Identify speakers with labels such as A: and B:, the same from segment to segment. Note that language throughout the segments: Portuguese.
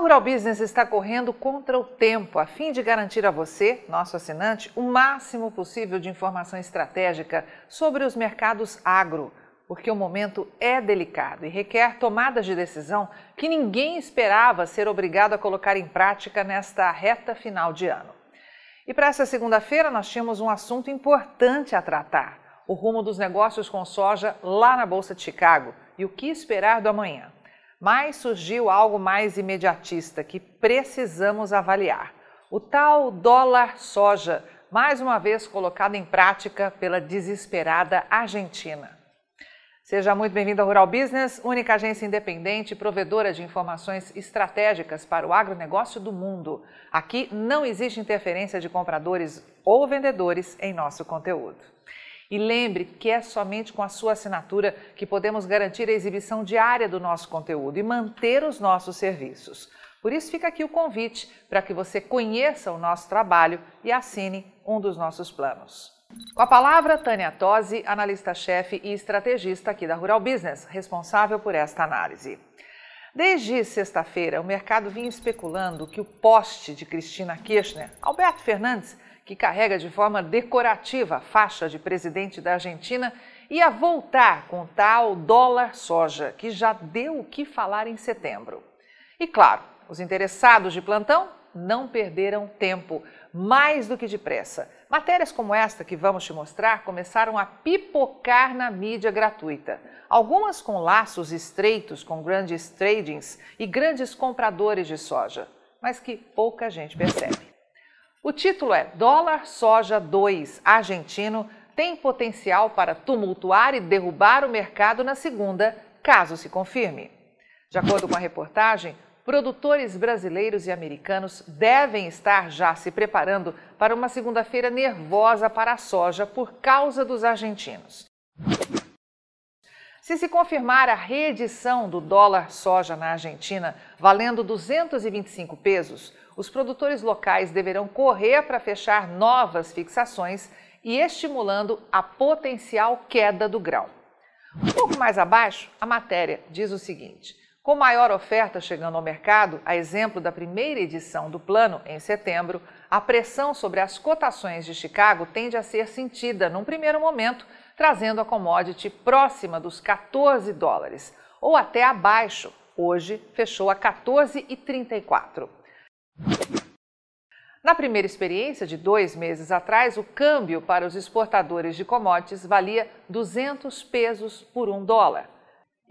A: Rural Business está correndo contra o tempo a fim de garantir a você, nosso assinante, o máximo possível de informação estratégica sobre os mercados agro, porque o momento é delicado e requer tomadas de decisão que ninguém esperava ser obrigado a colocar em prática nesta reta final de ano. E para essa segunda-feira nós tínhamos um assunto importante a tratar: o rumo dos negócios com soja lá na Bolsa de Chicago e o que esperar do amanhã. Mas surgiu algo mais imediatista que precisamos avaliar: o tal dólar soja, mais uma vez colocado em prática pela desesperada Argentina. Seja muito bem-vindo ao Rural Business, única agência independente provedora de informações estratégicas para o agronegócio do mundo. Aqui não existe interferência de compradores ou vendedores em nosso conteúdo. E lembre que é somente com a sua assinatura que podemos garantir a exibição diária do nosso conteúdo e manter os nossos serviços. Por isso fica aqui o convite para que você conheça o nosso trabalho e assine um dos nossos planos. Com a palavra, Tânia Tosi, analista-chefe e estrategista aqui da Rural Business, responsável por esta análise. Desde sexta-feira, o mercado vinha especulando que o poste de Cristina Kirchner, Alberto Fernandes, que carrega de forma decorativa a faixa de presidente da Argentina, ia voltar com tal dólar soja, que já deu o que falar em setembro. E claro, os interessados de plantão não perderam tempo, mais do que depressa. Matérias como esta que vamos te mostrar começaram a pipocar na mídia gratuita. Algumas com laços estreitos com grandes tradings e grandes compradores de soja, mas que pouca gente percebe. O título é Dólar Soja 2 Argentino tem potencial para tumultuar e derrubar o mercado na segunda, caso se confirme. De acordo com a reportagem, produtores brasileiros e americanos devem estar já se preparando para uma segunda-feira nervosa para a soja por causa dos argentinos. Se se confirmar a reedição do dólar soja na Argentina, valendo 225 pesos, os produtores locais deverão correr para fechar novas fixações e estimulando a potencial queda do grão. Um pouco mais abaixo, a matéria diz o seguinte: com maior oferta chegando ao mercado, a exemplo da primeira edição do plano em setembro, a pressão sobre as cotações de Chicago tende a ser sentida num primeiro momento, trazendo a commodity próxima dos 14 dólares, ou até abaixo. Hoje fechou a 14,34. Na primeira experiência, de dois meses atrás, o câmbio para os exportadores de commodities valia 200 pesos por um dólar.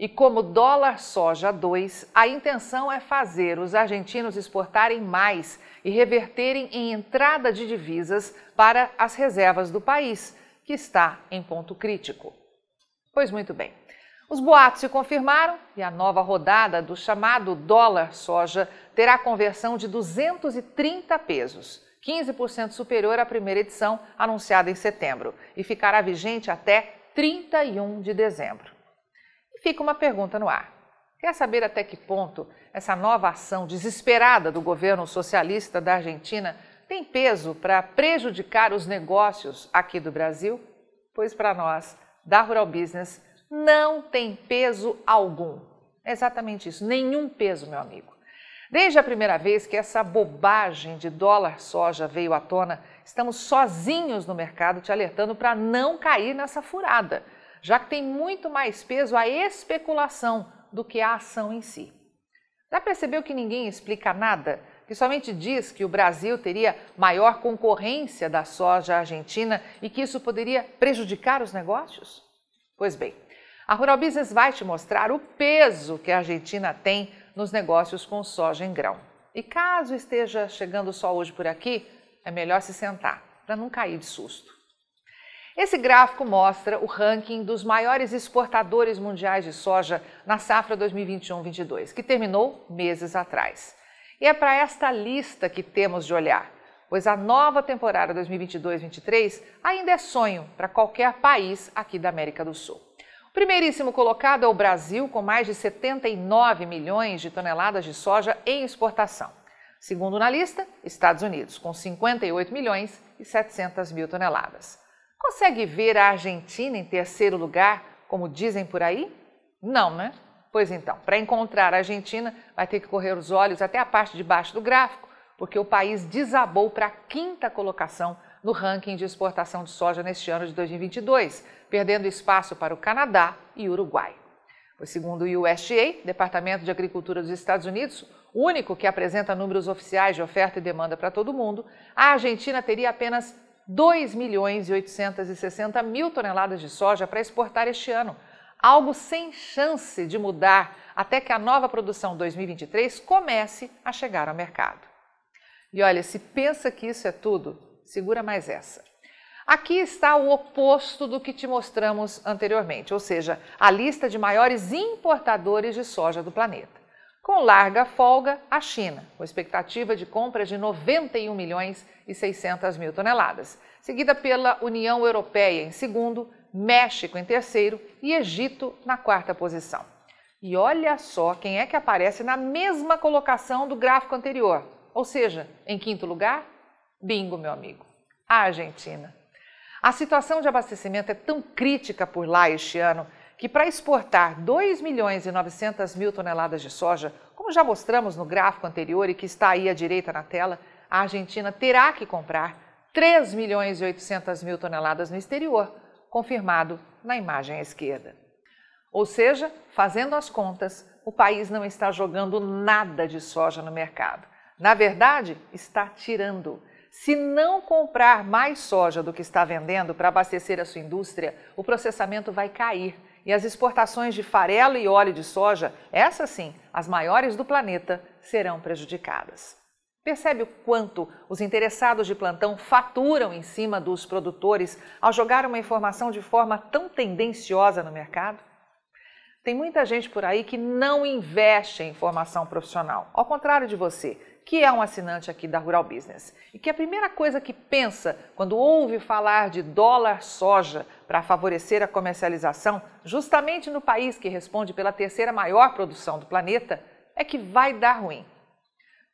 A: E como dólar soja 2, a intenção é fazer os argentinos exportarem mais e reverterem em entrada de divisas para as reservas do país, que está em ponto crítico. Pois muito bem. Os boatos se confirmaram e a nova rodada do chamado dólar soja terá conversão de 230 pesos, 15% superior à primeira edição anunciada em setembro, e ficará vigente até 31 de dezembro. E fica uma pergunta no ar. Quer saber até que ponto essa nova ação desesperada do governo socialista da Argentina tem peso para prejudicar os negócios aqui do Brasil? Pois para nós, da Rural Business, não tem peso algum. É exatamente isso, nenhum peso, meu amigo. Desde a primeira vez que essa bobagem de dólar soja veio à tona, estamos sozinhos no mercado te alertando para não cair nessa furada, já que tem muito mais peso a especulação do que a ação em si. Já percebeu que ninguém explica nada? Que somente diz que o Brasil teria maior concorrência da soja argentina e que isso poderia prejudicar os negócios? Pois bem, a Rural Business vai te mostrar o peso que a Argentina tem nos negócios com soja em grão. E caso esteja chegando só hoje por aqui, é melhor se sentar para não cair de susto. Esse gráfico mostra o ranking dos maiores exportadores mundiais de soja na safra 2021-22, que terminou meses atrás. E é para esta lista que temos de olhar, pois a nova temporada 2022-23 ainda é sonho para qualquer país aqui da América do Sul. O primeiríssimo colocado é o Brasil, com mais de 79 milhões de toneladas de soja em exportação. Segundo na lista, Estados Unidos, com 58 milhões e 700 mil toneladas. Consegue ver a Argentina em terceiro lugar, como dizem por aí? Não, né? Pois então, para encontrar a Argentina, vai ter que correr os olhos até a parte de baixo do gráfico, porque o país desabou para a quinta colocação no ranking de exportação de soja neste ano de 2022, perdendo espaço para o Canadá e o Uruguai. Pois, segundo o USDA, Departamento de Agricultura dos Estados Unidos, único que apresenta números oficiais de oferta e demanda para todo mundo, a Argentina teria apenas 2 milhões e 860 mil toneladas de soja para exportar este ano, algo sem chance de mudar até que a nova produção 2023 comece a chegar ao mercado. E olha, se pensa que isso é tudo, segura mais essa. Aqui está o oposto do que te mostramos anteriormente, ou seja, a lista de maiores importadores de soja do planeta. Com larga folga, a China, com expectativa de compra de 91 milhões e 600 mil toneladas, seguida pela União Europeia em segundo, México em terceiro e Egito na quarta posição. E olha só quem é que aparece na mesma colocação do gráfico anterior, ou seja, em quinto lugar, bingo, meu amigo, a Argentina. A situação de abastecimento é tão crítica por lá este ano que para exportar 2 milhões e 900 mil toneladas de soja, como já mostramos no gráfico anterior e que está aí à direita na tela, a Argentina terá que comprar 3 milhões e 800 mil toneladas no exterior, confirmado na imagem à esquerda. Ou seja, fazendo as contas, o país não está jogando nada de soja no mercado. Na verdade, está tirando. Se não comprar mais soja do que está vendendo para abastecer a sua indústria, o processamento vai cair e as exportações de farelo e óleo de soja, essas sim, as maiores do planeta, serão prejudicadas. Percebe o quanto os interessados de plantão faturam em cima dos produtores ao jogar uma informação de forma tão tendenciosa no mercado? Tem muita gente por aí que não investe em formação profissional, ao contrário de você, que é um assinante aqui da Rural Business e que a primeira coisa que pensa quando ouve falar de dólar soja para favorecer a comercialização, justamente no país que responde pela terceira maior produção do planeta, é que vai dar ruim.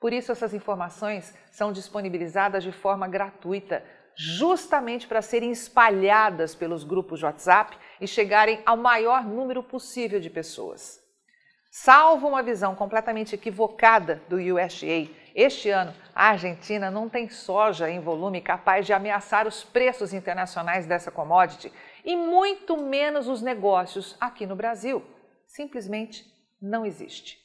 A: Por isso, essas informações são disponibilizadas de forma gratuita, justamente para serem espalhadas pelos grupos de WhatsApp e chegarem ao maior número possível de pessoas. Salvo uma visão completamente equivocada do USDA, este ano a Argentina não tem soja em volume capaz de ameaçar os preços internacionais dessa commodity e muito menos os negócios aqui no Brasil. Simplesmente não existe.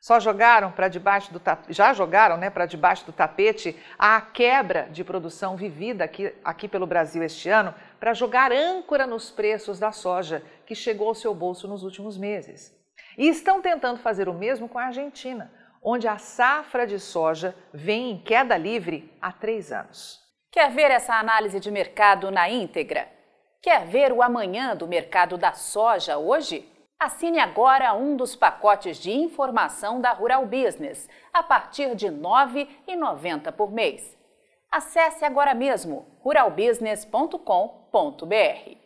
A: Só jogaram para debaixo do já jogaram, né, para debaixo do tapete a quebra de produção vivida aqui, aqui pelo Brasil este ano para jogar âncora nos preços da soja que chegou ao seu bolso nos últimos meses. E estão tentando fazer o mesmo com a Argentina, onde a safra de soja vem em queda livre há três anos.
B: Quer ver essa análise de mercado na íntegra? Quer ver o amanhã do mercado da soja hoje? Assine agora um dos pacotes de informação da Rural Business, a partir de R$ 9,90 por mês. Acesse agora mesmo ruralbusiness.com.br.